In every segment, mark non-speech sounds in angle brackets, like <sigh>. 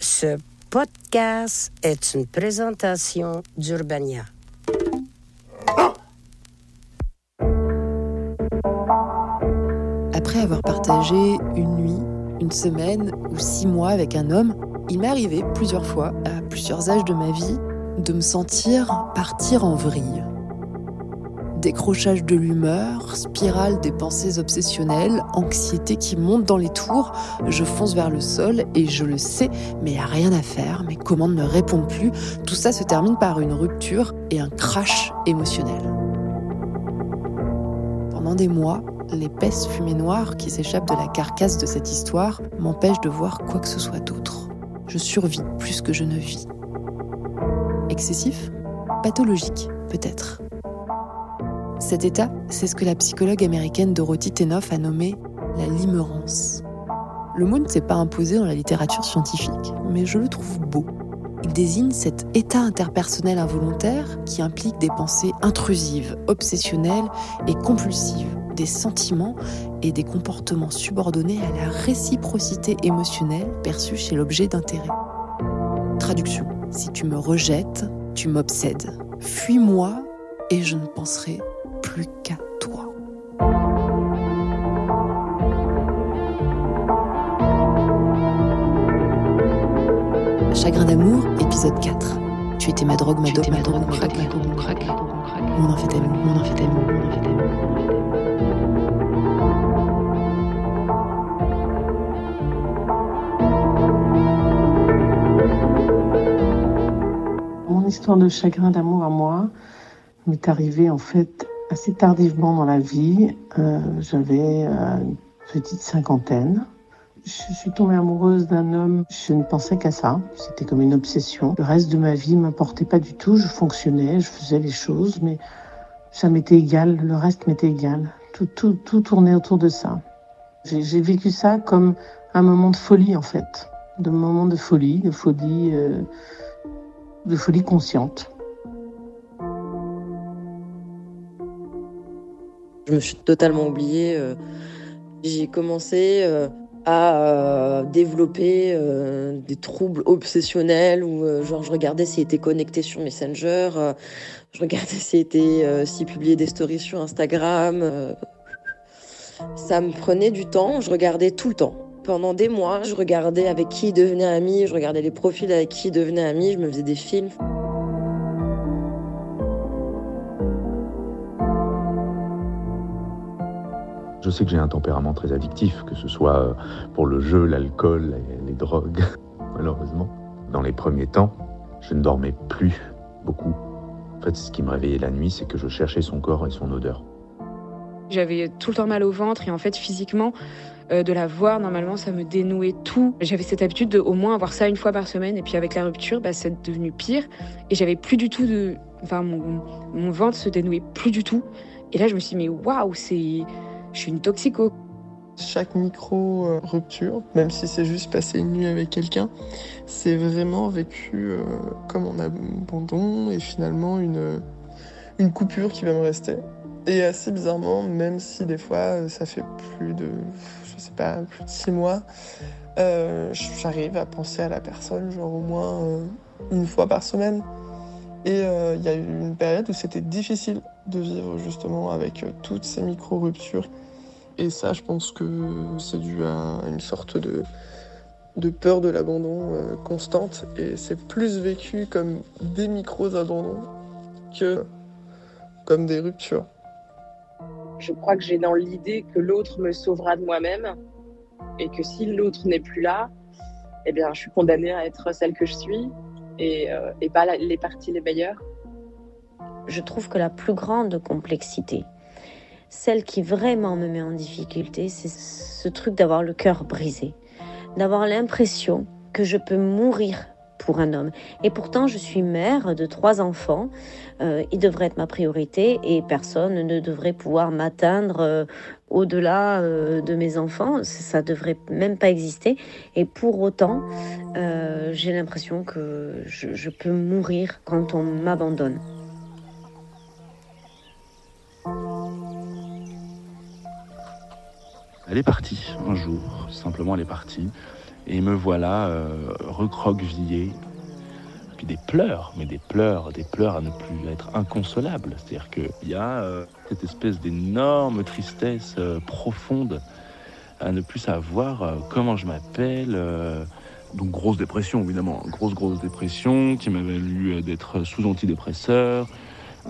Ce podcast est une présentation d'Urbania. Après avoir partagé une nuit, une semaine ou six mois avec un homme, il m'est arrivé plusieurs fois, à plusieurs âges de ma vie, de me sentir partir en vrille. Décrochage de l'humeur, spirale des pensées obsessionnelles, anxiété qui monte dans les tours, je fonce vers le sol et je le sais, mais il a rien à faire, mes commandes ne répondent plus, tout ça se termine par une rupture et un crash émotionnel. Pendant des mois, l'épaisse fumée noire qui s'échappe de la carcasse de cette histoire m'empêche de voir quoi que ce soit d'autre. Je survis plus que je ne vis. Excessif? Pathologique, peut-être. Cet état, c'est ce que la psychologue américaine Dorothy Tenoff a nommé la limerence. Le mot ne s'est pas imposé dans la littérature scientifique, mais je le trouve beau. Il désigne cet état interpersonnel involontaire qui implique des pensées intrusives, obsessionnelles et compulsives, des sentiments et des comportements subordonnés à la réciprocité émotionnelle perçue chez l'objet d'intérêt. Traduction. Si tu me rejettes, tu m'obsèdes. Fuis-moi et je ne penserai plus qu'à toi. Chagrin d'amour, épisode 4. Tu étais ma drogue, ma dope, ma drogue, mon crack, mon crack, mon amphétamine, mon amphétamine, mon amphétamine. Mon histoire de chagrin d'amour à moi m'est arrivée en fait assez tardivement dans la vie. Euh, J'avais euh, une petite cinquantaine. Je suis tombée amoureuse d'un homme, je ne pensais qu'à ça. C'était comme une obsession. Le reste de ma vie m'importait pas du tout. Je fonctionnais, je faisais les choses, mais ça m'était égal. Le reste m'était égal. Tout, tout, tout tournait autour de ça. J'ai vécu ça comme un moment de folie en fait, de moment de folie, de folie, euh, de folie consciente. Je me suis totalement oubliée. euh, J'ai commencé euh, à euh, développer des troubles obsessionnels où genre je regardais s'il était connecté sur Messenger, je regardais s'il était s'il publiait des stories sur Instagram. Ça me prenait du temps, je regardais tout le temps. Pendant des mois, je regardais avec qui il devenait ami, je regardais les profils avec qui il devenait ami, je me faisais des films. Je sais que j'ai un tempérament très addictif, que ce soit euh, pour le jeu, l'alcool les drogues, <laughs> malheureusement. Dans les premiers temps, je ne dormais plus beaucoup. En fait, ce qui me réveillait la nuit, c'est que je cherchais son corps et son odeur. J'avais tout le temps mal au ventre et en fait physiquement euh, de la voir normalement ça me dénouait tout. J'avais cette habitude de au moins avoir ça une fois par semaine et puis avec la rupture bah, c'est devenu pire et j'avais plus du tout de enfin mon, mon ventre se dénouait plus du tout et là je me suis dit mais waouh c'est je suis une toxico. Chaque micro-rupture, même si c'est juste passer une nuit avec quelqu'un, c'est vraiment vécu euh, comme un abandon et finalement une, une coupure qui va me rester. Et assez bizarrement, même si des fois euh, ça fait plus de, je sais pas, plus de six mois, euh, j'arrive à penser à la personne genre au moins une fois par semaine. Et euh, il y a eu une période où c'était difficile de vivre justement avec euh, toutes ces micro-ruptures. Et ça, je pense que c'est dû à une sorte de, de peur de l'abandon euh, constante. Et c'est plus vécu comme des micros-abandons que comme des ruptures. Je crois que j'ai dans l'idée que l'autre me sauvera de moi-même et que si l'autre n'est plus là, eh bien, je suis condamnée à être celle que je suis et, euh, et pas les parties les meilleures. je trouve que la plus grande complexité, celle qui vraiment me met en difficulté, c'est ce truc d'avoir le cœur brisé, d'avoir l'impression que je peux mourir pour un homme. Et pourtant, je suis mère de trois enfants, euh, il devrait être ma priorité et personne ne devrait pouvoir m'atteindre euh, au-delà euh, de mes enfants, ça devrait même pas exister. Et pour autant, euh, j'ai l'impression que je, peux mourir quand on m'abandonne. Elle est partie un jour, simplement elle est partie. Et me voilà recroquevillé puis des pleurs, mais des pleurs, des pleurs à ne plus être inconsolables. C'est-à-dire qu'il y a euh, cette espèce d'énorme tristesse euh, profonde à ne plus savoir euh, comment je m'appelle. donc grosse dépression, évidemment, grosse, grosse dépression qui m'a valu d'être sous antidépresseur.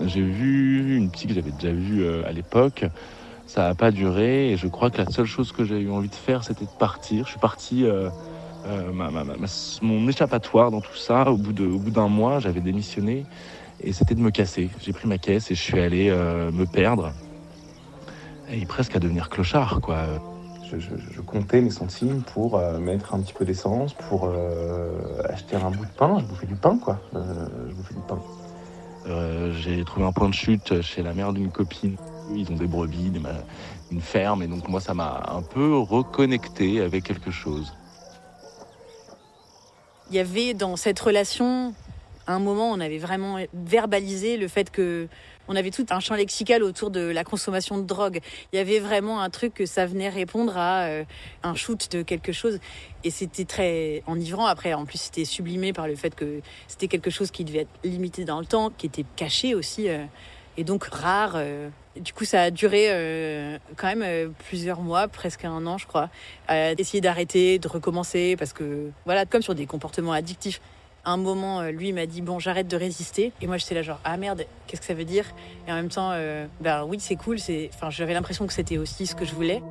J'ai vu une psy que j'avais déjà vue à l'époque. Ça n'a pas duré et je crois que la seule chose que j'ai eu envie de faire, c'était de partir. Je suis parti euh, mon échappatoire dans tout ça. Au bout d'un mois, j'avais démissionné et c'était de me casser. J'ai pris ma caisse et je suis allé euh, me perdre et presque à devenir clochard, quoi. Je, comptais mes centimes pour euh, mettre un petit peu d'essence, pour acheter un bout de pain. Je bouffais du pain, quoi. je bouffais du pain. J'ai trouvé un point de chute chez la mère d'une copine. Ils ont des brebis, une ferme, et donc moi, ça m'a un peu reconnecté avec quelque chose il y avait dans cette relation à un moment, on avait vraiment verbalisé le fait que on avait tout un champ lexical autour de la consommation de drogue. Il y avait vraiment un truc que ça venait répondre à euh, un shoot de quelque chose. Et c'était très enivrant. Après, en plus, c'était sublimé par le fait que c'était quelque chose qui devait être limité dans le temps, qui était caché aussi. Et donc rare. Euh, du coup, ça a duré euh, quand même euh, plusieurs mois, presque un an, je crois, à essayer d'arrêter, de recommencer, parce que voilà, comme sur des comportements addictifs. À un moment, lui m'a dit bon, j'arrête de résister, et moi j'étais là genre ah merde, qu'est-ce que ça veut dire? Et en même temps, ben oui, c'est cool, enfin, j'avais l'impression que c'était aussi ce que je voulais.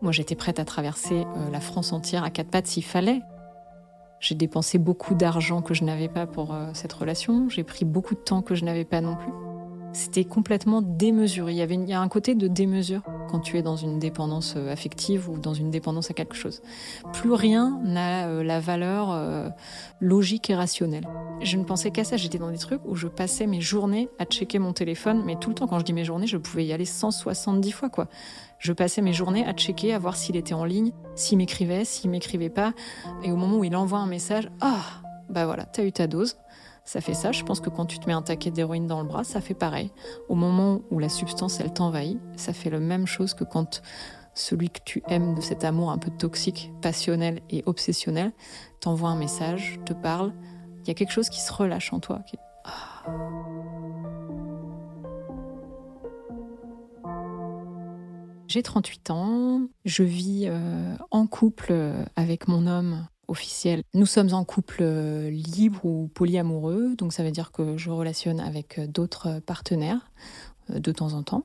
Moi, j'étais prête à traverser la France entière à quatre pattes s'il fallait. J'ai dépensé beaucoup d'argent que je n'avais pas pour euh, cette relation. J'ai pris beaucoup de temps que je n'avais pas non plus. C'était complètement démesuré. Il y avait a un côté de démesure quand tu es dans une dépendance euh, affective ou dans une dépendance à quelque chose. Plus rien n'a euh, la valeur logique et rationnelle. Je ne pensais qu'à ça. J'étais dans des trucs où je passais mes journées à checker mon téléphone, mais tout le temps. Quand je dis mes journées, je pouvais y aller 170 fois, quoi. Je passais mes journées à checker, à voir s'il était en ligne, s'il m'écrivait, s'il m'écrivait pas. Et au moment où il envoie un message, ah, bah voilà, t'as eu ta dose. Ça fait ça. Je pense que quand tu te mets un taquet d'héroïne dans le bras, ça fait pareil. Au moment où la substance, elle t'envahit, ça fait la même chose que quand celui que tu aimes de cet amour un peu toxique, passionnel et obsessionnel, t'envoie un message, te parle. Il y a quelque chose qui se relâche en toi. Ah. J'ai 38 ans, je vis euh, en couple euh, avec mon homme officiel. Nous sommes en couple euh, libre ou polyamoureux, donc ça veut dire que je relationne avec d'autres partenaires de temps en temps.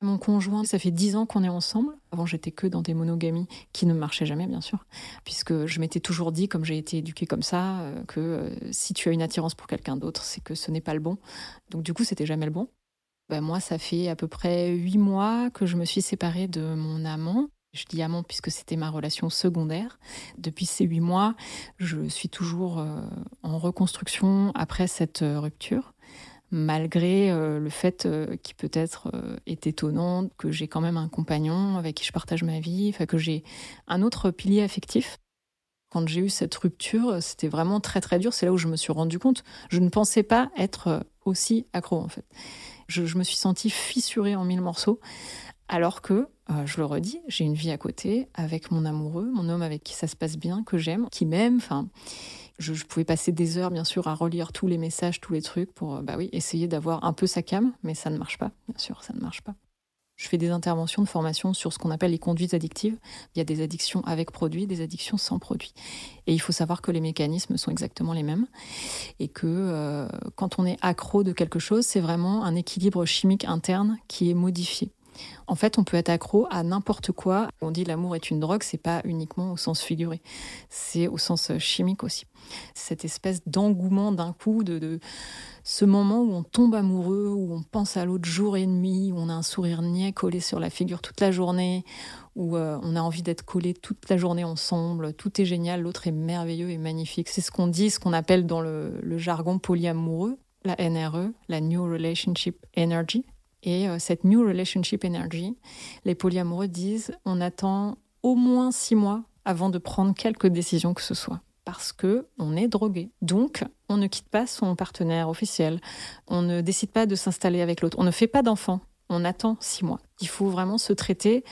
Mon conjoint, ça fait 10 ans qu'on est ensemble. Avant, j'étais que dans des monogamies qui ne marchaient jamais, bien sûr, puisque je m'étais toujours dit, comme j'ai été éduquée comme ça, que si tu as une attirance pour quelqu'un d'autre, c'est que ce n'est pas le bon. Donc du coup, c'était jamais le bon. Bah, moi, ça fait à peu près huit mois que je me suis séparée de mon amant. Je dis amant puisque c'était ma relation secondaire. Depuis ces huit mois, je suis toujours euh, en reconstruction après cette euh, rupture, malgré euh, le fait qui peut-être est étonnant que j'ai quand même un compagnon avec qui je partage ma vie, enfin que j'ai un autre pilier affectif. Quand j'ai eu cette rupture, c'était vraiment très très dur. C'est là où je me suis rendu compte. Je ne pensais pas être aussi accro en fait. Je, me suis sentie fissurée en mille morceaux, alors que, euh, je le redis, j'ai une vie à côté avec mon amoureux, mon homme avec qui ça se passe bien, que j'aime, qui m'aime. Enfin, je, pouvais passer des heures, bien sûr, à relire tous les messages, tous les trucs pour, euh, bah oui, essayer d'avoir un peu sa cam, mais ça ne marche pas, bien sûr, ça ne marche pas. Je fais des interventions de formation sur ce qu'on appelle les conduites addictives. Il y a des addictions avec produits, des addictions sans produits. Et il faut savoir que les mécanismes sont exactement les mêmes. Et que euh, quand on est accro de quelque chose, c'est vraiment un équilibre chimique interne qui est modifié. En fait, on peut être accro à n'importe quoi. On dit l'amour est une drogue, c'est pas uniquement au sens figuré, c'est au sens chimique aussi. Cette espèce d'engouement d'un coup, de, ce moment où on tombe amoureux, où on pense à l'autre jour et nuit, où on a un sourire niais collé sur la figure toute la journée, où euh, on a envie d'être collé toute la journée ensemble, tout est génial, l'autre est merveilleux et magnifique. C'est ce qu'on dit, ce qu'on appelle dans le, le jargon polyamoureux, la NRE, la New Relationship Energy. Et euh, cette New Relationship Energy, les polyamoureux disent on attend au moins six mois avant de prendre quelque décision que ce soit. Parce que on est drogué. Donc, on ne quitte pas son partenaire officiel. On ne décide pas de s'installer avec l'autre. On ne fait pas d'enfant. On attend six mois. Il faut vraiment se traiter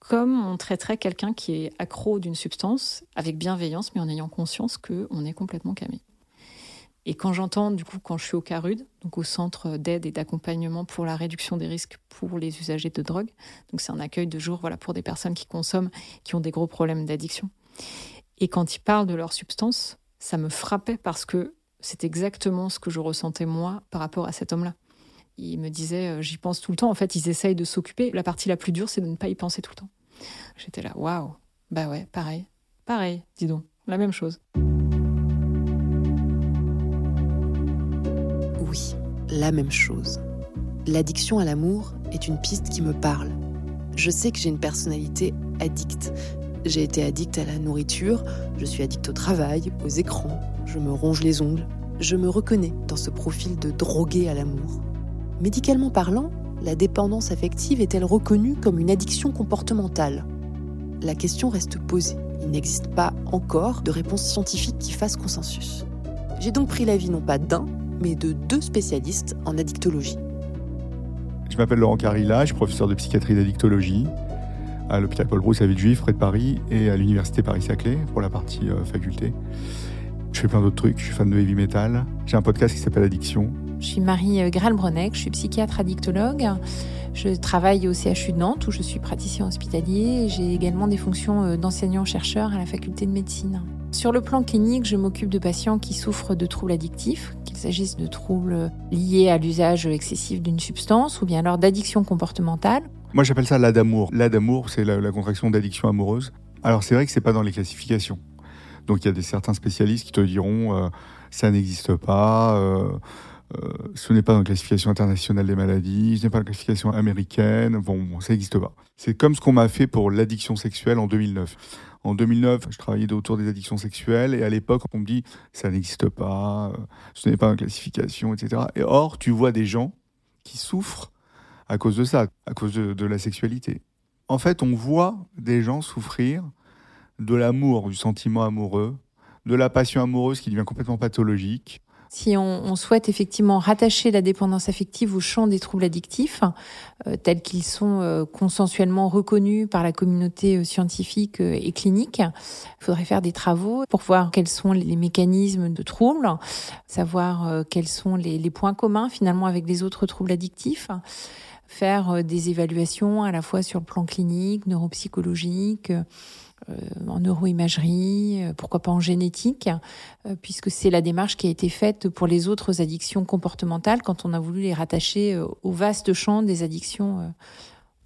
comme on traiterait quelqu'un qui est accro d'une substance avec bienveillance, mais en ayant conscience qu'on est complètement camé. Et quand j'entends, du coup, quand je suis au CARUD, donc au Centre d'aide et d'accompagnement pour la réduction des risques pour les usagers de drogue, donc c'est un accueil de jour voilà, pour des personnes qui consomment, qui ont des gros problèmes d'addiction. Et quand ils parlent de leur substance, ça me frappait parce que c'est exactement ce que je ressentais moi par rapport à cet homme-là. Il me disait, euh, j'y pense tout le temps. En fait, ils essayent de s'occuper. La partie la plus dure, c'est de ne pas y penser tout le temps. J'étais là, waouh, bah ouais, pareil, pareil, dis donc, la même chose. Oui, la même chose. L'addiction à l'amour est une piste qui me parle. Je sais que j'ai une personnalité addicte. J'ai été addict à la nourriture, je suis addict au travail, aux écrans, je me ronge les ongles. Je me reconnais dans ce profil de drogué à l'amour. Médicalement parlant, la dépendance affective est-elle reconnue comme une addiction comportementale? La question reste posée. Il n'existe pas encore de réponse scientifique qui fasse consensus. J'ai donc pris l'avis non pas d'un, mais de deux spécialistes en addictologie. Je m'appelle Laurent Carilla, je suis professeur de psychiatrie d'addictologie à l'hôpital Paul Brousse à Villejuif, près de Paris, et à l'université Paris-Saclay pour la partie euh, faculté. Je fais plein d'autres trucs, je suis fan de heavy metal. J'ai un podcast qui s'appelle Addiction, je suis Marie euh, Gralbronek, je suis psychiatre addictologue. Je travaille au CHU de Nantes où je suis praticien hospitalier. J'ai également des fonctions euh, d'enseignant-chercheur à la faculté de médecine. Sur le plan clinique, je m'occupe de patients qui souffrent de troubles addictifs, qu'il s'agisse de troubles liés à l'usage excessif d'une substance ou bien alors d'addiction comportementale. Moi j'appelle ça l'adamour. L'adamour, c'est la, contraction d'addiction amoureuse. Alors c'est vrai que c'est pas dans les classifications. Donc il y a des certains spécialistes qui te diront euh, ça n'existe pas. Euh, ce n'est pas dans la classification internationale des maladies, ce n'est pas dans la classification américaine, bon, ça n'existe pas. C'est comme ce qu'on m'a fait pour l'addiction sexuelle en 2009. En 2009, je travaillais autour des addictions sexuelles et à l'époque, on me dit ça n'existe pas, euh, ce n'est pas dans la classification, etc. Et or, tu vois des gens qui souffrent à cause de ça, à cause de, la sexualité. En fait, on voit des gens souffrir de l'amour, du sentiment amoureux, de la passion amoureuse qui devient complètement pathologique, si on, souhaite effectivement rattacher la dépendance affective au champ des troubles addictifs, euh, tels qu'ils sont euh, consensuellement reconnus par la communauté euh, scientifique et clinique, il faudrait faire des travaux pour voir quels sont les mécanismes de troubles, savoir quels sont les points communs finalement avec les autres troubles addictifs faire des évaluations à la fois sur le plan clinique, neuropsychologique, euh, en neuroimagerie, euh, pourquoi pas en génétique, euh, puisque c'est la démarche qui a été faite pour les autres addictions comportementales quand on a voulu les rattacher au vaste champ des addictions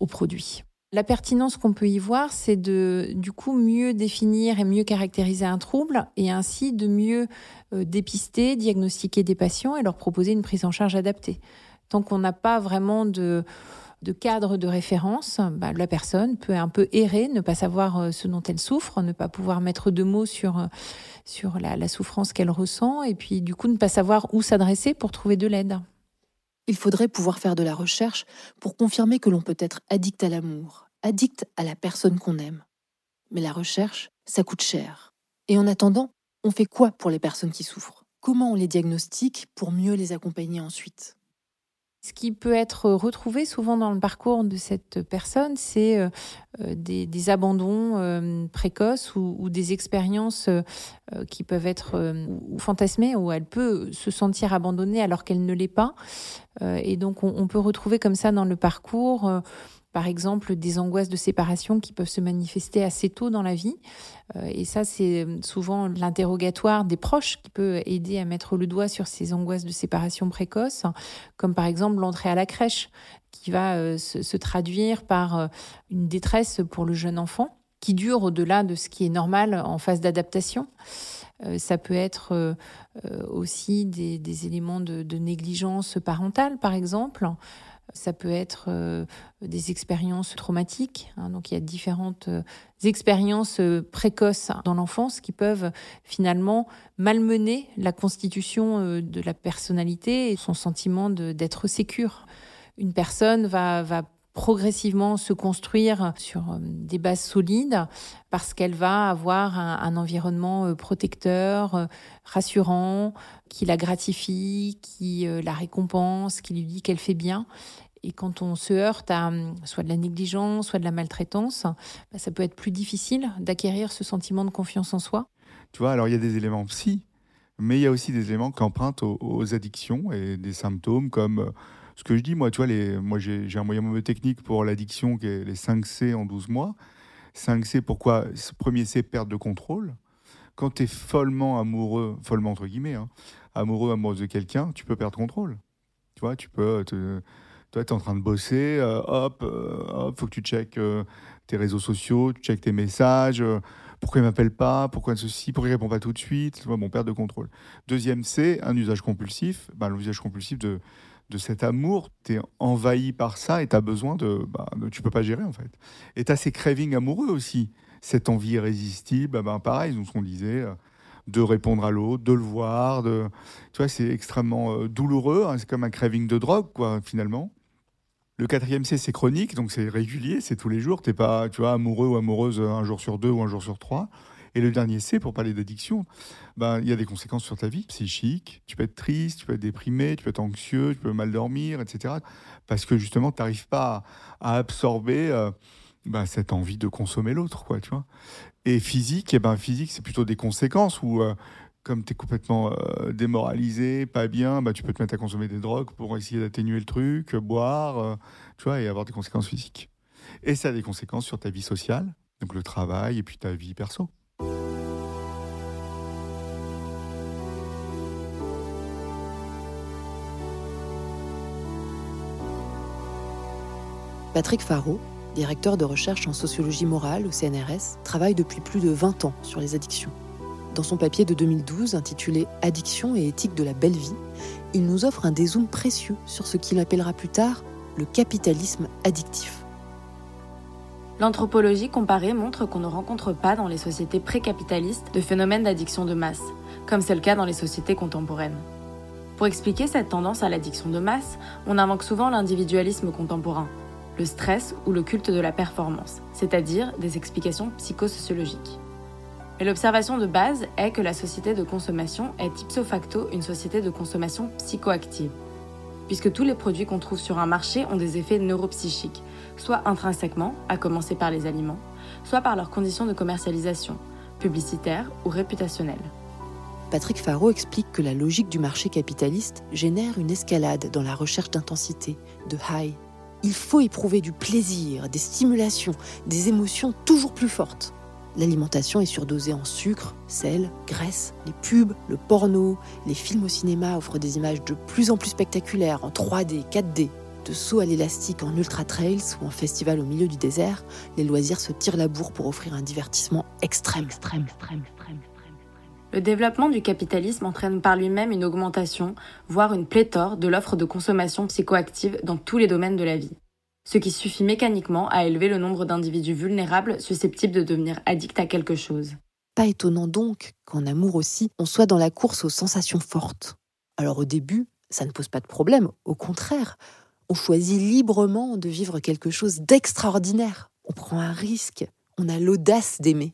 aux produits. La pertinence qu'on peut y voir, c'est de du coup mieux définir et mieux caractériser un trouble et ainsi de mieux dépister, diagnostiquer des patients et leur proposer une prise en charge adaptée. Tant qu'on n'a pas vraiment de cadre de référence, bah, la personne peut un peu errer, ne pas savoir euh, ce dont elle souffre, ne pas pouvoir mettre de mots sur, euh, sur la, la souffrance qu'elle ressent, et puis du coup ne pas savoir où s'adresser pour trouver de l'aide. Il faudrait pouvoir faire de la recherche pour confirmer que l'on peut être addict à l'amour, addict à la personne qu'on aime. Mais la recherche, ça coûte cher. Et en attendant, on fait quoi pour les personnes qui souffrent? Comment on les diagnostique pour mieux les accompagner ensuite? Ce qui peut être retrouvé souvent dans le parcours de cette personne, c'est euh, euh, des, abandons euh, précoces ou, des expériences qui peuvent être fantasmées, où elle peut se sentir abandonnée alors qu'elle ne l'est pas. et donc on, peut retrouver comme ça dans le parcours par exemple des angoisses de séparation qui peuvent se manifester assez tôt dans la vie. Euh, et ça, c'est souvent l'interrogatoire des proches qui peut aider à mettre le doigt sur ces angoisses de séparation précoce, comme par exemple l'entrée à la crèche, qui va euh, se, traduire par euh, une détresse pour le jeune enfant, qui dure au-delà de ce qui est normal en phase d'adaptation. ça peut être aussi des, éléments de, négligence parentale, par exemple. Ça peut être euh, des expériences traumatiques. Hein. donc il y a différentes euh, expériences euh, précoces dans l'enfance qui peuvent finalement malmener la constitution de la personnalité et son sentiment d'être sécure. Une personne va, va progressivement se construire sur des bases solides parce qu'elle va avoir un, environnement protecteur, rassurant, qui la gratifie, qui la récompense, qui lui dit qu'elle fait bien. Et quand on se heurte à hum, soit de la négligence, soit de la maltraitance, bah, ça peut être plus difficile d'acquérir ce sentiment de confiance en soi. Tu vois, alors il y a des éléments psy, mais il y a aussi des éléments qui empruntent aux, addictions et des symptômes comme euh, ce que je dis, moi, tu vois, les, moi j'ai un moyen mauvais technique pour l'addiction qui est les 5 C en 12 mois. 5 C, pourquoi? Premier C, perte de contrôle. Quand tu es follement amoureux, follement entre guillemets, hein, amoureux, amoureuse de quelqu'un, tu peux perdre contrôle. Tu vois, tu peux. Te, en train de bosser, euh, hop, euh, hop, faut que tu checkes tes réseaux sociaux, tu checkes tes messages pourquoi il m'appelle pas, pourquoi ceci, pourquoi il répond pas tout de suite, tu mon perte de contrôle. Deuxième c'est un usage compulsif, ben, l'usage compulsif de, de cet amour, tu es envahi par ça et tu as besoin de, bah, Tu peux pas gérer en fait. Et tu as ces cravings amoureux aussi, cette envie irrésistible, ben, pareil, ce qu'on disait, euh, de répondre à l'autre, de le voir, de, tu vois, c'est extrêmement euh, douloureux, hein, c'est comme un craving de drogue, quoi, finalement. Le quatrième C, c'est chronique, donc c'est régulier, c'est tous les jours. Tu n'es pas, tu vois, amoureux ou amoureuse un jour sur deux ou un jour sur trois. Et le dernier C, pour parler d'addiction, ben, il y a des conséquences sur ta vie psychique. Tu peux être triste, tu peux être déprimé, tu peux être anxieux, tu peux mal dormir, etc. Parce que justement, tu n'arrives pas à, absorber euh, ben, cette envie de consommer l'autre, quoi, tu vois. Et physique, eh ben, physique, c'est plutôt des conséquences où euh, comme tu es complètement euh, démoralisé, pas bien, bah, tu peux te mettre à consommer des drogues pour essayer d'atténuer le truc, boire, tu vois, et avoir des conséquences physiques. Et ça a des conséquences sur ta vie sociale, donc le travail et puis ta vie perso. Patrick Faro, directeur de recherche en sociologie morale au CNRS, travaille depuis plus de 20 ans sur les addictions. Dans son papier de 2012 intitulé Addiction et éthique de la belle vie, il nous offre un dézoom précieux sur ce qu'il appellera plus tard le capitalisme addictif. L'anthropologie comparée montre qu'on ne rencontre pas dans les sociétés précapitalistes de phénomènes d'addiction de masse, comme c'est le cas dans les sociétés contemporaines. Pour expliquer cette tendance à l'addiction de masse, on invoque souvent l'individualisme contemporain, le stress ou le culte de la performance, c'est-à-dire des explications psychosociologiques. Mais l'observation de base est que la société de consommation est ipso facto une société de consommation psychoactive, puisque tous les produits qu'on trouve sur un marché ont des effets neuropsychiques, soit intrinsèquement, à commencer par les aliments, soit par leurs conditions de commercialisation, publicitaires ou réputationnelles. Patrick Faro explique que la logique du marché capitaliste génère une escalade dans la recherche d'intensité, de high. Il faut éprouver du plaisir, des stimulations, des émotions toujours plus fortes. L'alimentation est surdosée en sucre, sel, graisse, les pubs, le porno, les films au cinéma offrent des images de plus en plus spectaculaires en 3D, 4D. De saut à l'élastique en ultra trails ou en festival au milieu du désert, les loisirs se tirent la bourre pour offrir un divertissement extrême. extrême, extrême, extrême. Le développement du capitalisme entraîne par lui-même une augmentation, voire une pléthore de l'offre de consommation psychoactive dans tous les domaines de la vie ce qui suffit mécaniquement à élever le nombre d'individus vulnérables susceptibles de devenir addicts à quelque chose. Pas étonnant donc qu'en amour aussi, on soit dans la course aux sensations fortes. Alors au début, ça ne pose pas de problème, au contraire, on choisit librement de vivre quelque chose d'extraordinaire. On prend un risque, on a l'audace d'aimer.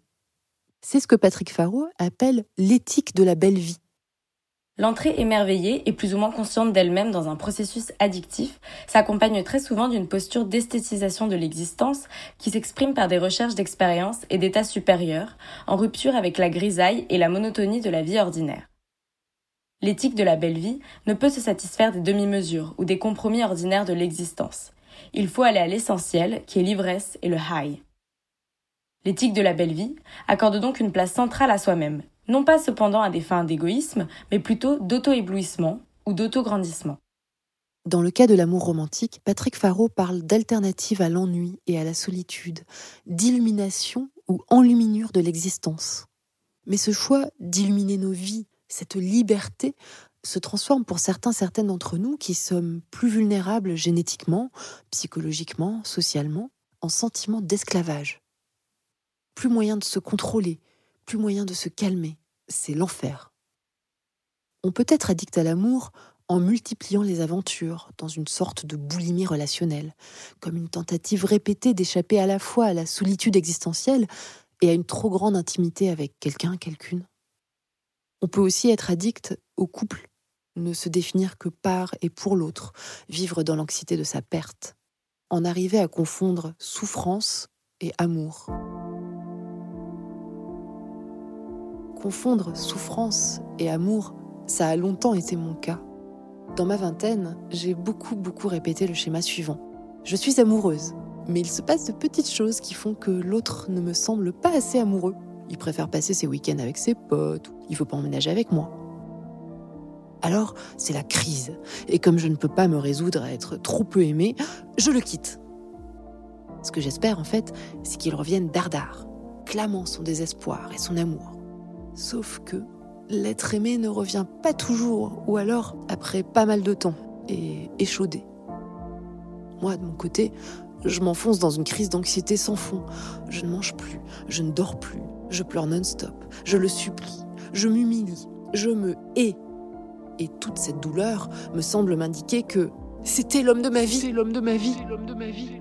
C'est ce que Patrick Faro appelle l'éthique de la belle vie. L'entrée émerveillée et plus ou moins consciente d'elle-même dans un processus addictif s'accompagne très souvent d'une posture d'esthétisation de l'existence qui s'exprime par des recherches d'expérience et d'états supérieurs, en rupture avec la grisaille et la monotonie de la vie ordinaire. L'éthique de la belle vie ne peut se satisfaire des demi-mesures ou des compromis ordinaires de l'existence. Il faut aller à l'essentiel, qui est l'ivresse et le high. L'éthique de la belle vie accorde donc une place centrale à soi-même, non pas cependant à des fins d'égoïsme, mais plutôt d'auto-éblouissement ou d'auto-grandissement. Dans le cas de l'amour romantique, Patrick Faro parle d'alternative à l'ennui et à la solitude, d'illumination ou enluminure de l'existence. Mais ce choix d'illuminer nos vies, cette liberté, se transforme pour certains, certaines d'entre nous qui sommes plus vulnérables génétiquement, psychologiquement, socialement, en sentiment d'esclavage. Plus moyen de se contrôler, plus moyen de se calmer. C'est l'enfer. On peut être addict à l'amour en multipliant les aventures dans une sorte de boulimie relationnelle, comme une tentative répétée d'échapper à la fois à la solitude existentielle et à une trop grande intimité avec quelqu'un, quelqu'une. On peut aussi être addict au couple, ne se définir que par et pour l'autre, vivre dans l'anxiété de sa perte, en arriver à confondre souffrance et amour. Confondre souffrance et amour, ça a longtemps été mon cas. Dans ma vingtaine, j'ai beaucoup beaucoup répété le schéma suivant. Je suis amoureuse, mais il se passe de petites choses qui font que l'autre ne me semble pas assez amoureux. Il préfère passer ses week-ends avec ses potes, il faut pas emménager avec moi. Alors, c'est la crise. Et comme je ne peux pas me résoudre à être trop peu aimée, je le quitte. Ce que j'espère, en fait, c'est qu'il revienne dardard, clamant son désespoir et son amour. Sauf que l'être aimé ne revient pas toujours, ou alors après pas mal de temps, et échaudé. Moi, de mon côté, je m'enfonce dans une crise d'anxiété sans fond. Je ne mange plus, je ne dors plus, je pleure non-stop, je le supplie, je m'humilie, je me hais. Et toute cette douleur me semble m'indiquer que c'était l'homme de ma vie. C'est l'homme de ma vie. l'homme de ma vie.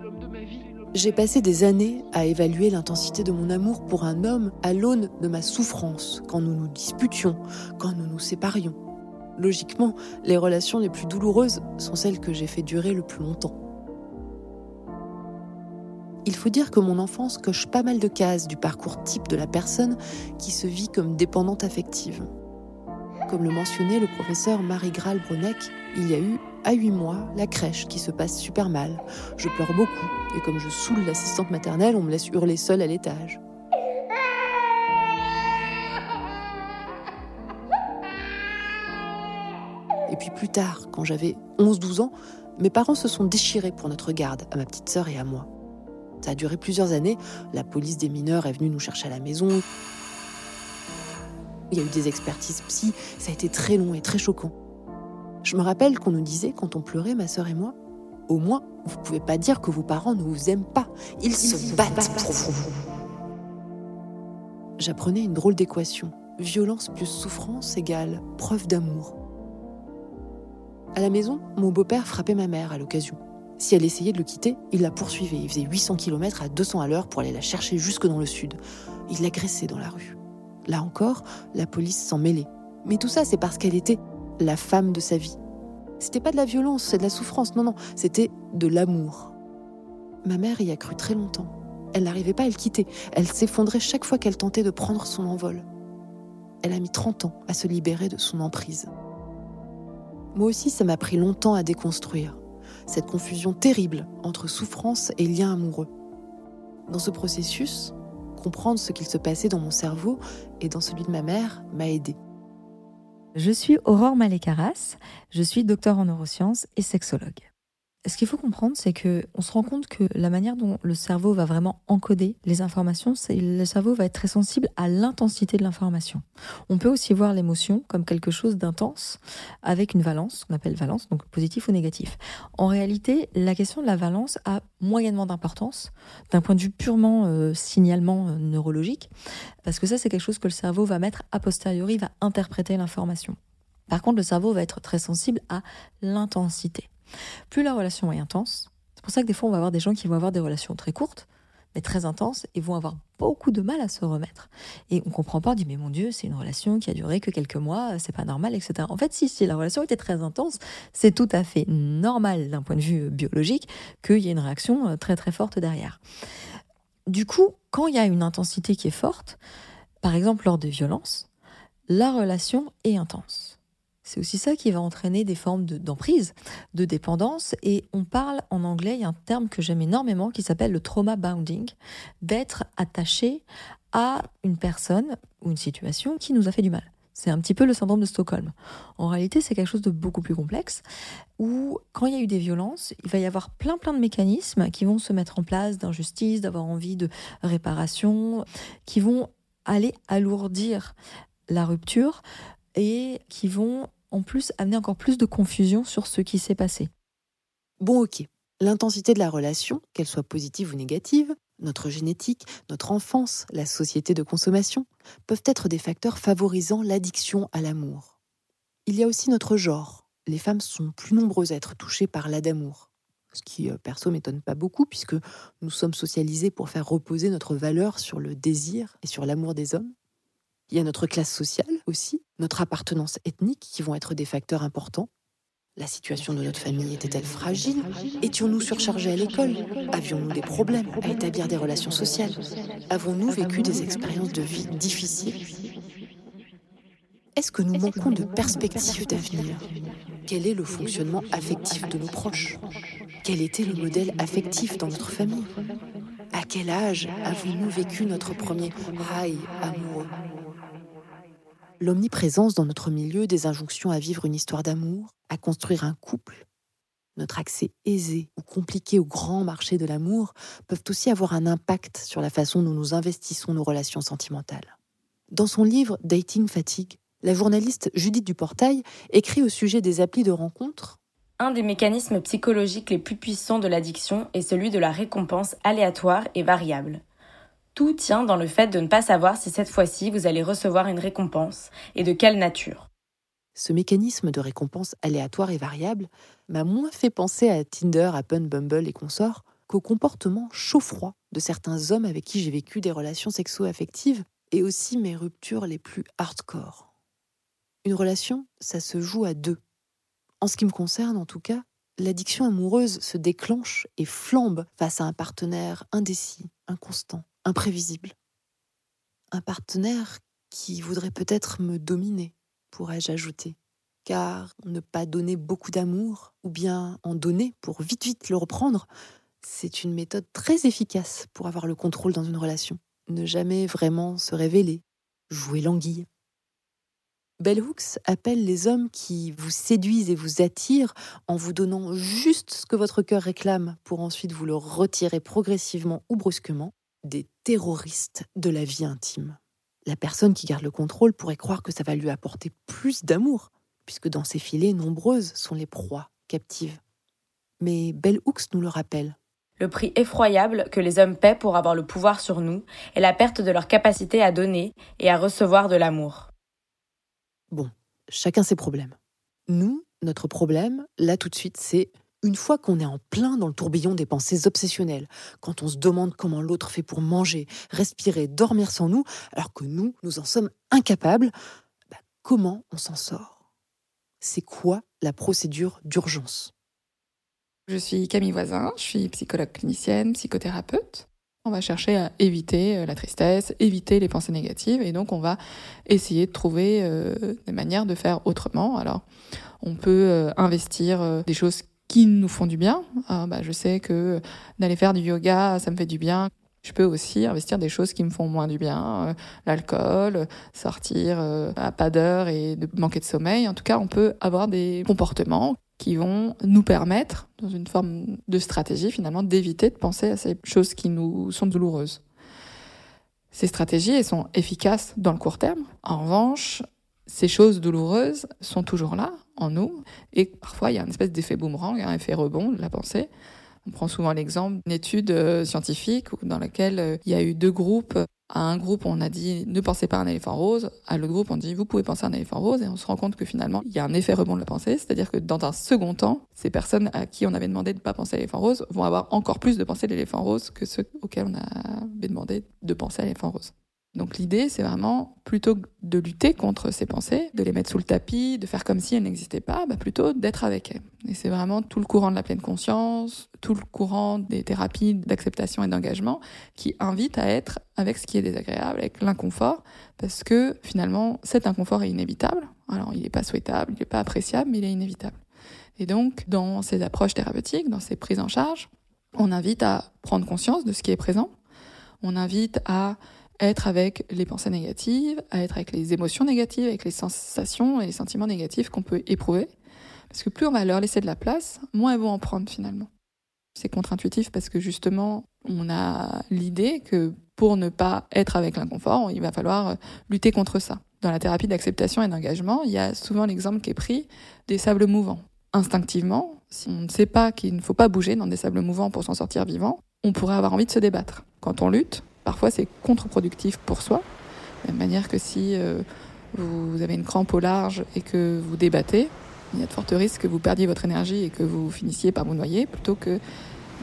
J'ai passé des années à évaluer l'intensité de mon amour pour un homme à l'aune de ma souffrance, quand nous nous disputions, quand nous nous séparions. Logiquement, les relations les plus douloureuses sont celles que j'ai fait durer le plus longtemps. Il faut dire que mon enfance coche pas mal de cases du parcours type de la personne qui se vit comme dépendante affective. Comme le mentionnait le professeur Marie-Graal Bruneck, il y a eu, à 8 mois, la crèche qui se passe super mal. Je pleure beaucoup, et comme je saoule l'assistante maternelle, on me laisse hurler seule à l'étage. Et puis plus tard, quand j'avais 11-12 ans, mes parents se sont déchirés pour notre garde, à ma petite sœur et à moi. Ça a duré plusieurs années. La police des mineurs est venue nous chercher à la maison. Il y a eu des expertises psy. Ça a été très long et très choquant. Je me rappelle qu'on nous disait, quand on pleurait, ma sœur et moi, au moins, vous pouvez pas dire que vos parents ne vous aiment pas. Ils, se, battent, pour vous. J'apprenais une drôle d'équation. Violence plus souffrance égale preuve d'amour. À la maison, mon beau-père frappait ma mère à l'occasion. Si elle essayait de le quitter, il la poursuivait. Il faisait 800 km à 200 à l'heure pour aller la chercher jusque dans le sud. Il l'agressait dans la rue. Là encore, la police s'en mêlait. Mais tout ça, c'est parce qu'elle était la femme de sa vie. C'était pas de la violence, c'est de la souffrance. Non, non, c'était de l'amour. Ma mère y a cru très longtemps. Elle n'arrivait pas à le quitter. Elle s'effondrait chaque fois qu'elle tentait de prendre son envol. Elle a mis 30 ans à se libérer de son emprise. Moi aussi, ça m'a pris longtemps à déconstruire cette confusion terrible entre souffrance et lien amoureux. Dans ce processus, comprendre ce qu'il se passait dans mon cerveau et dans celui de ma mère m'a aidé. Je suis Aurore Malécaras, je suis docteur en neurosciences et sexologue ce qu'il faut comprendre, c'est que on se rend compte que la manière dont le cerveau va vraiment encoder les informations, c'est le cerveau va être très sensible à l'intensité de l'information. On peut aussi voir l'émotion comme quelque chose d'intense avec une valence, qu'on appelle valence, donc positif ou négatif. En réalité, la question de la valence a moyennement d'importance d'un point de vue purement euh, signalement euh, neurologique, parce que ça, c'est quelque chose que le cerveau va mettre a posteriori, va interpréter l'information. Par contre, le cerveau va être très sensible à l'intensité. Plus la relation est intense, c'est pour ça que des fois on va avoir des gens qui vont avoir des relations très courtes, mais très intenses, et vont avoir beaucoup de mal à se remettre. Et on comprend pas, on dit mais mon Dieu, c'est une relation qui a duré que quelques mois, c'est pas normal, etc. En fait, si, si la relation était très intense, c'est tout à fait normal d'un point de vue biologique qu'il y ait une réaction euh, très très forte derrière. Du coup, quand il y a une intensité qui est forte, par exemple lors de violences, la relation est intense. C'est aussi ça qui va entraîner des formes d'emprise, de, dépendance. Et on parle en anglais, il y a un terme que j'aime énormément qui s'appelle le trauma bounding, d'être attaché à une personne ou une situation qui nous a fait du mal. C'est un petit peu le syndrome de Stockholm. En réalité, c'est quelque chose de beaucoup plus complexe où, quand il y a eu des violences, il va y avoir plein plein de mécanismes qui vont se mettre en place d'injustice, d'avoir envie de réparation, qui vont aller alourdir la rupture et qui vont en plus amener encore plus de confusion sur ce qui s'est passé. Bon ok, l'intensité de la relation, qu'elle soit positive ou négative, notre génétique, notre enfance, la société de consommation, peuvent être des facteurs favorisant l'addiction à l'amour. Il y a aussi notre genre. Les femmes sont plus nombreuses à être touchées par l'adamour. Ce qui, euh, perso, m'étonne pas beaucoup, puisque nous sommes socialisés pour faire reposer notre valeur sur le désir et sur l'amour des hommes. Il y a notre classe sociale aussi, notre appartenance ethnique qui vont être des facteurs importants. La situation de notre famille était-elle fragile? Étions-nous surchargés à l'école? Avions-nous des problèmes à établir des relations sociales? Avons-nous vécu des expériences de vie difficiles? Est-ce que nous manquons de perspectives d'avenir? Quel est le fonctionnement affectif de nos proches? Quel était le modèle affectif dans notre famille? À quel âge avons-nous vécu notre premier high amoureux? L'omniprésence dans notre milieu des injonctions à vivre une histoire d'amour, à construire un couple, notre accès aisé ou compliqué au grand marché de l'amour peuvent aussi avoir un impact sur la façon dont nous investissons nos relations sentimentales. Dans son livre Dating Fatigue, la journaliste Judith Duportail écrit au sujet des applis de rencontre un des mécanismes psychologiques les plus puissants de l'addiction est celui de la récompense aléatoire et variable. Tout tient dans le fait de ne pas savoir si cette fois-ci vous allez recevoir une récompense et de quelle nature. Ce mécanisme de récompense aléatoire et variable m'a moins fait penser à Tinder, Appen, Bumble et consorts qu'au comportement chaud-froid de certains hommes avec qui j'ai vécu des relations sexo-affectives et aussi mes ruptures les plus hardcore. Une relation, ça se joue à deux. En ce qui me concerne, en tout cas, l'addiction amoureuse se déclenche et flambe face à un partenaire indécis, inconstant, imprévisible. Un partenaire qui voudrait peut-être me dominer, pourrais-je ajouter. Car ne pas donner beaucoup d'amour, ou bien en donner pour vite vite le reprendre, c'est une méthode très efficace pour avoir le contrôle dans une relation. Ne jamais vraiment se révéler, jouer l'anguille. Bell Hooks appelle les hommes qui vous séduisent et vous attirent en vous donnant juste ce que votre cœur réclame pour ensuite vous le retirer progressivement ou brusquement des terroristes de la vie intime. La personne qui garde le contrôle pourrait croire que ça va lui apporter plus d'amour, puisque dans ses filets, nombreuses sont les proies captives. Mais Bell Hooks nous le rappelle. Le prix effroyable que les hommes paient pour avoir le pouvoir sur nous est la perte de leur capacité à donner et à recevoir de l'amour. Bon, chacun ses problèmes. Nous, notre problème, là tout de suite, c'est une fois qu'on est en plein dans le tourbillon des pensées obsessionnelles, quand on se demande comment l'autre fait pour manger, respirer, dormir sans nous, alors que nous, nous en sommes incapables, bah, comment on s'en sort? C'est quoi la procédure d'urgence? Je suis Camille Voisin, je suis psychologue clinicienne, psychothérapeute. On va chercher à éviter euh, la tristesse, éviter les pensées négatives, et donc on va essayer de trouver euh, des manières de faire autrement. Alors, on peut euh, investir des choses qui nous font du bien. Ah, bah, je sais que d'aller faire du yoga, ça me fait du bien. Je peux aussi investir des choses qui me font moins du bien, euh, l'alcool, sortir euh, à pas d'heure et de manquer de sommeil. En tout cas, on peut avoir des comportements qui vont nous permettre, dans une forme de stratégie finalement, d'éviter de penser à ces choses qui nous sont douloureuses. Ces stratégies, elles sont efficaces dans le court terme. En revanche, ces choses douloureuses sont toujours là, en nous, et parfois il y a une espèce d'effet boomerang, un effet rebond de la pensée. On prend souvent l'exemple d'une étude euh, scientifique dans laquelle euh, il y a eu deux groupes. À un groupe, on a dit ne pensez pas à un éléphant rose. À l'autre groupe, on dit vous pouvez penser à un éléphant rose. Et on se rend compte que finalement, il y a un effet rebond de la pensée. C'est-à-dire que dans un second temps, ces personnes à qui on avait demandé de ne pas penser à l'éléphant rose vont avoir encore plus de pensées à l'éléphant rose que ceux auxquels on avait demandé de penser à l'éléphant rose. Donc l'idée, c'est vraiment plutôt de lutter contre ces pensées, de les mettre sous le tapis, de faire comme si elles n'existaient pas, bah plutôt d'être avec elles. Et c'est vraiment tout le courant de la pleine conscience, tout le courant des thérapies d'acceptation et d'engagement qui invite à être avec ce qui est désagréable, avec l'inconfort, parce que finalement, cet inconfort est inévitable. Alors, il n'est pas souhaitable, il n'est pas appréciable, mais il est inévitable. Et donc, dans ces approches thérapeutiques, dans ces prises en charge, on invite à prendre conscience de ce qui est présent. On invite à être avec les pensées négatives, à être avec les émotions négatives, avec les sensations et les sentiments négatifs qu'on peut éprouver. Parce que plus on va leur laisser de la place, moins elles vont en prendre finalement. C'est contre-intuitif parce que justement, on a l'idée que pour ne pas être avec l'inconfort, il va falloir lutter contre ça. Dans la thérapie d'acceptation et d'engagement, il y a souvent l'exemple qui est pris des sables mouvants. Instinctivement, si on ne sait pas qu'il ne faut pas bouger dans des sables mouvants pour s'en sortir vivant, on pourrait avoir envie de se débattre. Quand on lutte, Parfois, c'est contre-productif pour soi. De la même manière que si euh, vous avez une crampe au large et que vous débattez, il y a de fortes risques que vous perdiez votre énergie et que vous finissiez par vous noyer, plutôt que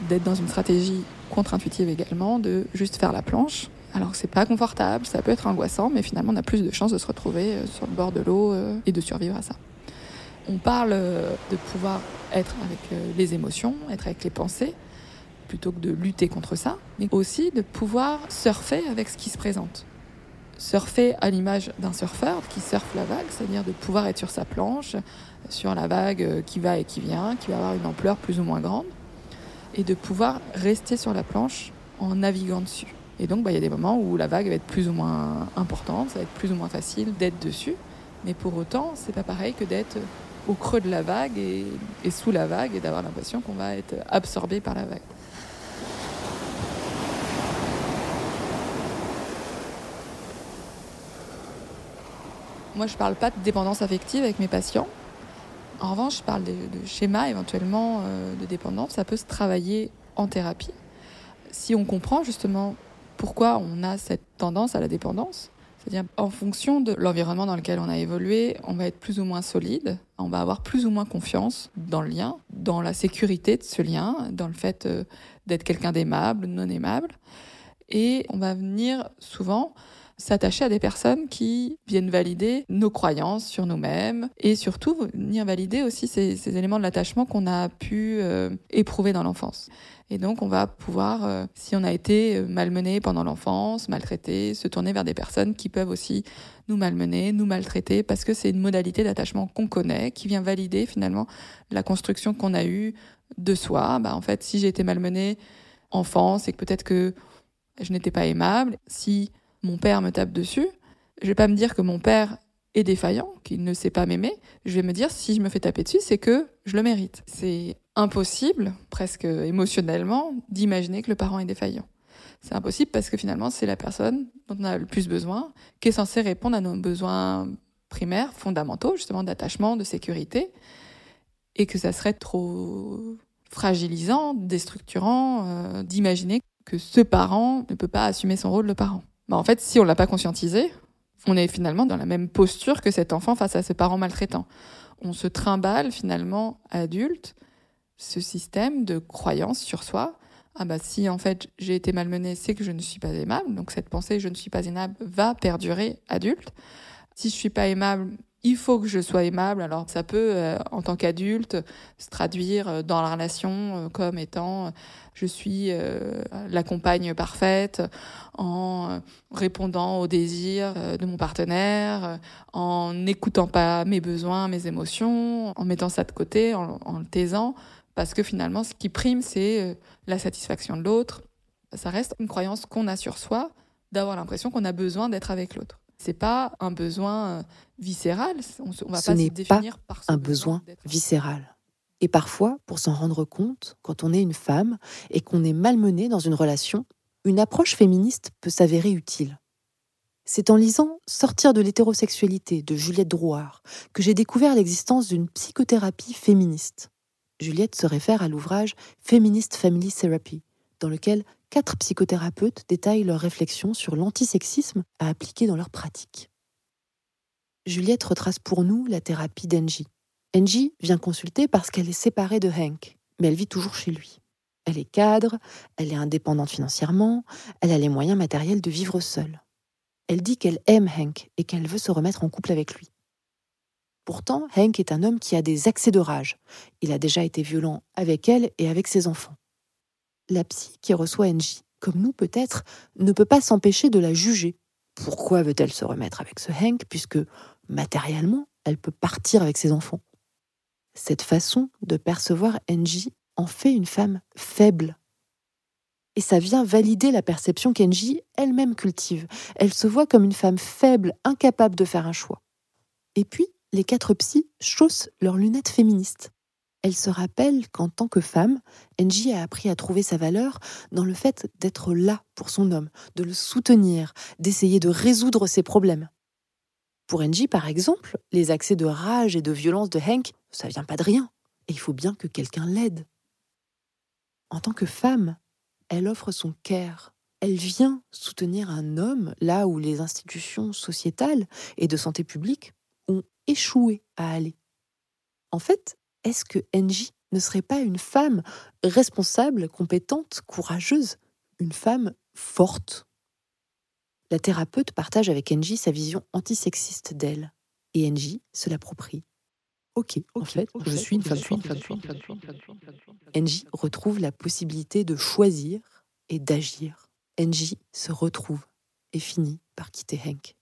d'être dans une stratégie contre-intuitive également, de juste faire la planche Alors c'est pas confortable, ça peut être angoissant, mais finalement on a plus de chances de se retrouver euh, sur le bord de l'eau euh, et de survivre à ça. On parle euh, de pouvoir être avec les émotions, être avec les pensées, plutôt que de lutter contre ça, mais aussi de pouvoir surfer avec ce qui se présente. Surfer à l'image d'un surfeur qui surfe la vague, c'est-à-dire de pouvoir être sur sa planche, sur la vague qui va et qui vient, qui va avoir une ampleur plus ou moins grande, et de pouvoir rester sur la planche en naviguant dessus. Et donc, bah, il y a des moments où la vague va être plus ou moins importante, ça va être plus ou moins facile d'être dessus. Mais pour autant, c'est pas pareil que d'être au creux de la vague et, sous la vague et d'avoir l'impression qu'on va être absorbé par la vague. Moi, je ne parle pas de dépendance affective avec mes patients. En revanche, je parle de, de schémas éventuellement euh, de dépendance. Ça peut se travailler en thérapie si on comprend justement pourquoi on a cette tendance à la dépendance. C'est-à-dire, en fonction de l'environnement dans lequel on a évolué, on va être plus ou moins solide, on va avoir plus ou moins confiance dans le lien, dans la sécurité de ce lien, dans le fait euh, d'être quelqu'un d'aimable, non aimable. Et on va venir souvent s'attacher à des personnes qui viennent valider nos croyances sur nous-mêmes et surtout venir valider aussi ces, éléments de l'attachement qu'on a pu euh, éprouver dans l'enfance. Et donc, on va pouvoir, euh, si on a été euh, malmené pendant l'enfance, maltraité, se tourner vers des personnes qui peuvent aussi nous malmener, nous maltraiter, parce que c'est une modalité d'attachement qu'on connaît, qui vient valider finalement la construction qu'on a eue de soi. Bah, en fait, si j'ai été malmené enfant, c'est que peut-être que je n'étais pas aimable. Si mon père me tape dessus, je vais pas me dire que mon père est défaillant, qu'il ne sait pas m'aimer. Je vais me dire, si je me fais taper dessus, c'est que je le mérite. C'est impossible, presque émotionnellement, d'imaginer que le parent est défaillant. C'est impossible parce que finalement, c'est la personne dont on a le plus besoin, qui est censée répondre à nos besoins primaires, fondamentaux, justement d'attachement, de sécurité, et que ça serait trop fragilisant, déstructurant euh, d'imaginer que ce parent ne peut pas assumer son rôle de parent. Bah, en fait, si on l'a pas conscientisé, on est finalement dans la même posture que cet enfant face à ses parents maltraitants. On se trimballe finalement adulte ce système de croyance sur soi. Ah bah si en fait j'ai été malmené, c'est que je ne suis pas aimable. Donc cette pensée je ne suis pas aimable va perdurer adulte. Si je suis pas aimable, il faut que je sois aimable. Alors ça peut, euh, en tant qu'adulte, se traduire euh, dans la relation euh, comme étant je suis la compagne parfaite, en répondant aux désirs de mon partenaire, en n'écoutant pas mes besoins, mes émotions, en mettant ça de côté, en, en le taisant. Parce que finalement, ce qui prime, c'est la satisfaction de l'autre. Ça reste une croyance qu'on a sur soi, d'avoir l'impression qu'on a besoin d'être avec l'autre. C'est pas un besoin euh, viscéral. On, va Ce n'est pas un besoin viscéral. Et parfois, pour s'en rendre compte, quand on est une femme et qu'on est malmené dans une relation, une approche féministe peut s'avérer utile. C'est en lisant Sortir de l'hétérosexualité de Juliette Drouard que j'ai découvert l'existence d'une psychothérapie féministe. Juliette se réfère à l'ouvrage Feminist Family Therapy, dans lequel quatre psychothérapeutes détaillent leurs réflexions sur l'antisexisme à appliquer dans leur pratique. Juliette retrace pour nous la thérapie d'Engie. Engie vient consulter parce qu'elle est séparée de Hank, mais elle vit toujours chez lui. Elle est cadre, elle est indépendante financièrement, elle a les moyens matériels de vivre seule. Elle dit qu'elle aime Hank et qu'elle veut se remettre en couple avec lui. Pourtant, Hank est un homme qui a des accès de rage. Il a déjà été violent avec elle et avec ses enfants. La psy qui reçoit Angie, comme nous peut-être, ne peut pas s'empêcher de la juger. Pourquoi veut-elle se remettre avec ce Hank puisque, matériellement, elle peut partir avec ses enfants? Cette façon de percevoir Angie en fait une femme faible. Et ça vient valider la perception qu'Angie elle-même cultive. Elle se voit comme une femme faible, incapable de faire un choix. Et puis, les quatre psys chaussent leurs lunettes féministes. Elles se rappellent qu'en tant que femme, Angie a appris à trouver sa valeur dans le fait d'être là pour son homme, de le soutenir, d'essayer de résoudre ses problèmes. Pour Angie, par exemple, les accès de rage et de violence de Hank, ça vient pas de rien, et il faut bien que quelqu'un l'aide. En tant que femme, elle offre son care. Elle vient soutenir un homme là où les institutions sociétales et de santé publique ont échoué à aller. En fait, est-ce que Angie ne serait pas une femme responsable, compétente, courageuse, une femme forte? La thérapeute partage avec Angie sa vision antisexiste d'elle. Et Angie se l'approprie. Ok, en fait, je suis une femme forte. Angie retrouve la possibilité de choisir et d'agir. Angie se retrouve et finit par quitter Hank.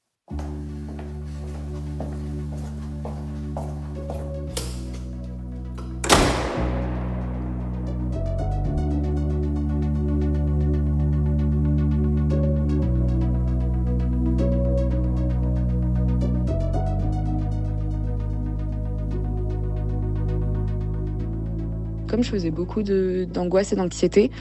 Comme je faisais beaucoup d'angoisse et d'anxiété,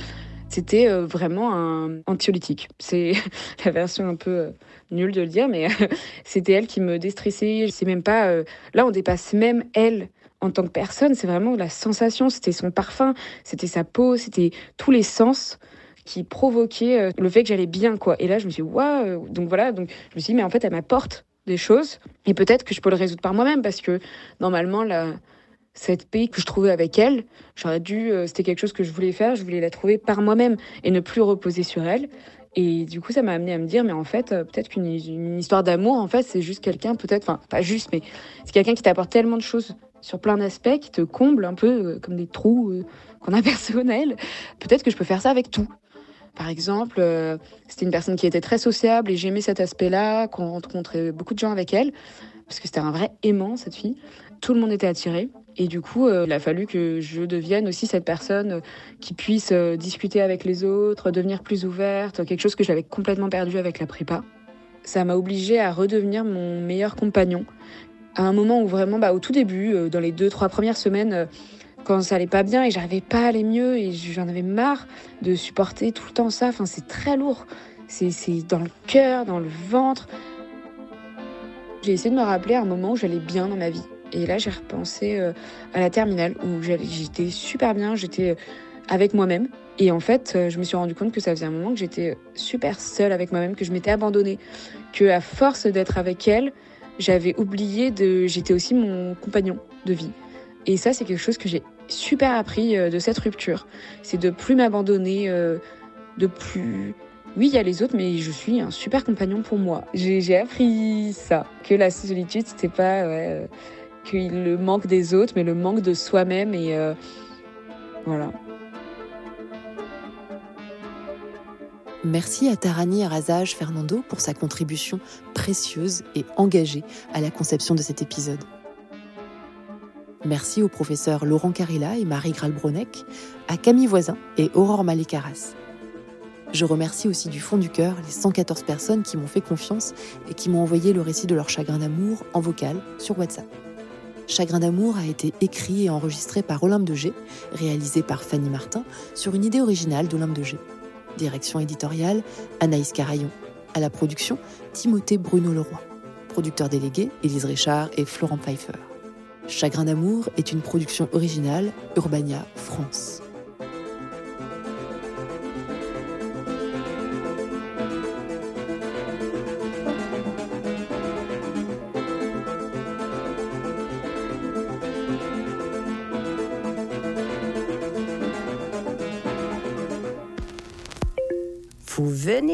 c'était euh, vraiment un anxiolytique. C'est <laughs> la version un peu euh, nulle de le dire, mais <laughs> c'était elle qui me déstressait. C'est même pas. euh, Là, on dépasse même elle en tant que personne. C'est vraiment la sensation. C'était son parfum, c'était sa peau, c'était tous les sens qui provoquaient le fait que j'allais bien, quoi. Et là, je me suis dit, waouh. Donc voilà. Donc je me suis dit, mais en fait, elle m'apporte des choses et peut-être que je peux le résoudre par moi-même parce que normalement, la cette paix que je trouvais avec elle, j'aurais dû, euh, c'était quelque chose que je voulais faire, je voulais la trouver par moi-même et ne plus reposer sur elle. Et du coup, ça m'a amené à me dire, mais en fait, euh, peut-être qu'une une histoire d'amour, en fait, c'est juste quelqu'un, peut-être, enfin, pas juste, mais c'est quelqu'un qui t'apporte tellement de choses sur plein d'aspects, qui te comble un peu euh, comme des trous qu'on <laughs> a personnels. Peut-être que je peux faire ça avec tout. Par exemple, c'était une personne qui était très sociable et j'aimais cet aspect-là, qu'on rencontrait beaucoup de gens avec elle, parce que c'était un vrai aimant, cette fille. Tout le monde était attiré. Et du coup, euh, il a fallu que je devienne aussi cette personne euh, qui puisse euh, discuter avec les autres, devenir plus ouverte, quelque chose que j'avais complètement perdu avec la prépa. Ça m'a obligée à redevenir mon meilleur compagnon. À un moment où vraiment, bah, au tout début, dans les deux, trois premières semaines, quand ça allait pas bien et j'arrivais pas à aller mieux et j'en avais marre de supporter tout le temps ça. Enfin, c'est très lourd. C'est dans le cœur, dans le ventre. J'ai essayé de me rappeler un moment où j'allais bien dans ma vie. Et là, j'ai repensé euh, à la terminale où j'étais super bien, j'étais euh, avec moi-même. Et en fait, euh, je me suis rendu compte que ça faisait un moment que j'étais super seule avec moi-même, que je m'étais abandonnée, que à force d'être avec elle, j'avais oublié de, j'étais aussi mon compagnon de vie. Et ça, c'est quelque chose que j'ai super appris de cette rupture. C'est de plus m'abandonner, de plus. Oui, il y a les autres, mais je suis un super compagnon pour moi. J'ai appris ça, que la solitude, c'était pas euh, le manque des autres, mais le manque de soi-même. Et euh, voilà. Merci à Tarani Arazage Fernando pour sa contribution précieuse et engagée à la conception de cet épisode. Merci aux professeurs Laurent Carilla et Marie Gralbronek, à Camille Voisin et Aurore Malécaras. Je remercie aussi du fond du cœur les 114 personnes qui m'ont fait confiance et qui m'ont envoyé le récit de leur chagrin d'amour en vocal sur WhatsApp. Chagrin d'amour a été écrit et enregistré par Olympe de G, réalisé par Fanny Martin sur une idée originale d'Olympe de G. Direction éditoriale, Anaïs Carayon. À la production, Timothée Bruno Leroy. Producteur délégué, Élise Richard et Florent Pfeiffer. Chagrin d'amour est une production originale Urbania France.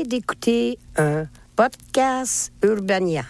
D'écouter un podcast Urbania.